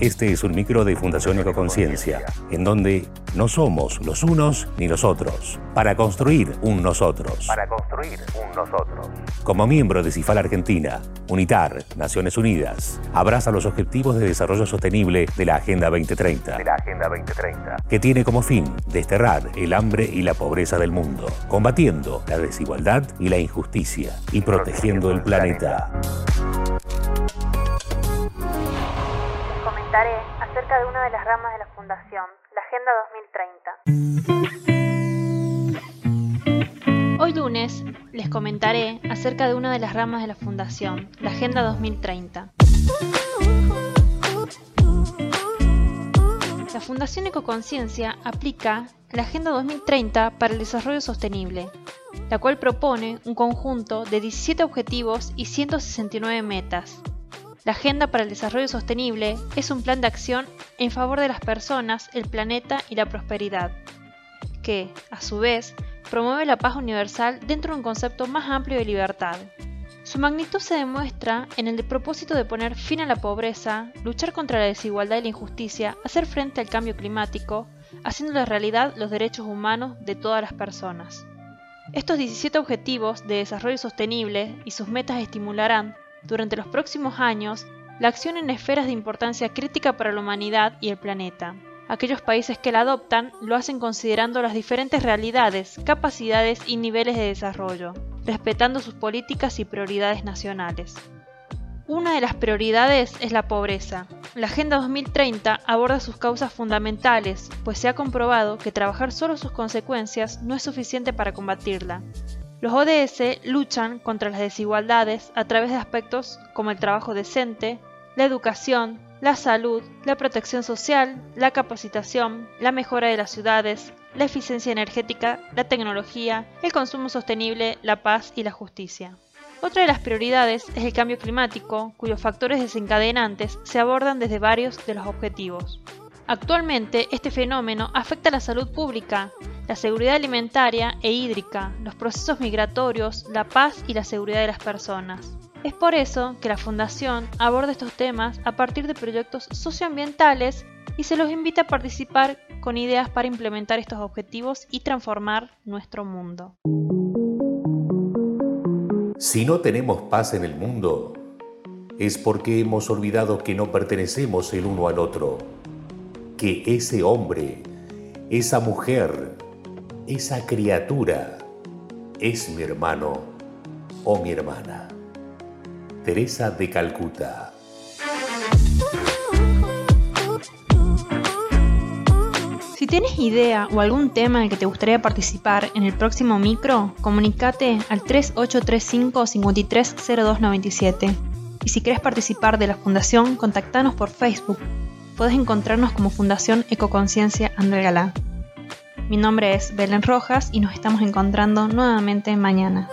Este es un micro de Fundación Ecoconciencia, en donde no somos los unos ni los otros, para construir un nosotros. Para construir un nosotros. Como miembro de CIFAL Argentina, UNITAR, Naciones Unidas, abraza los objetivos de desarrollo sostenible de la Agenda 2030. De la Agenda 2030. Que tiene como fin desterrar el hambre y la pobreza del mundo, combatiendo la desigualdad y la injusticia y protegiendo el planeta. Comentaré acerca de una de las ramas de la Fundación, la Agenda 2030. Hoy lunes les comentaré acerca de una de las ramas de la Fundación, la Agenda 2030. La Fundación Ecoconciencia aplica la Agenda 2030 para el Desarrollo Sostenible, la cual propone un conjunto de 17 objetivos y 169 metas, la Agenda para el Desarrollo Sostenible es un plan de acción en favor de las personas, el planeta y la prosperidad, que, a su vez, promueve la paz universal dentro de un concepto más amplio de libertad. Su magnitud se demuestra en el propósito de poner fin a la pobreza, luchar contra la desigualdad y la injusticia, hacer frente al cambio climático, haciendo realidad los derechos humanos de todas las personas. Estos 17 objetivos de desarrollo sostenible y sus metas estimularán durante los próximos años la acción en esferas de importancia crítica para la humanidad y el planeta. Aquellos países que la adoptan lo hacen considerando las diferentes realidades, capacidades y niveles de desarrollo, respetando sus políticas y prioridades nacionales. Una de las prioridades es la pobreza. La Agenda 2030 aborda sus causas fundamentales, pues se ha comprobado que trabajar solo sus consecuencias no es suficiente para combatirla. Los ODS luchan contra las desigualdades a través de aspectos como el trabajo decente, la educación, la salud, la protección social, la capacitación, la mejora de las ciudades, la eficiencia energética, la tecnología, el consumo sostenible, la paz y la justicia. Otra de las prioridades es el cambio climático, cuyos factores desencadenantes se abordan desde varios de los objetivos. Actualmente, este fenómeno afecta a la salud pública, la seguridad alimentaria e hídrica, los procesos migratorios, la paz y la seguridad de las personas. Es por eso que la Fundación aborda estos temas a partir de proyectos socioambientales y se los invita a participar con ideas para implementar estos objetivos y transformar nuestro mundo. Si no tenemos paz en el mundo, es porque hemos olvidado que no pertenecemos el uno al otro, que ese hombre, esa mujer, esa criatura es mi hermano o mi hermana. Teresa de Calcuta. Si tienes idea o algún tema en el que te gustaría participar en el próximo micro, comunícate al 3835 530297. Y si quieres participar de la fundación, contactanos por Facebook. Puedes encontrarnos como Fundación Ecoconciencia André Galá. Mi nombre es Belén Rojas y nos estamos encontrando nuevamente mañana.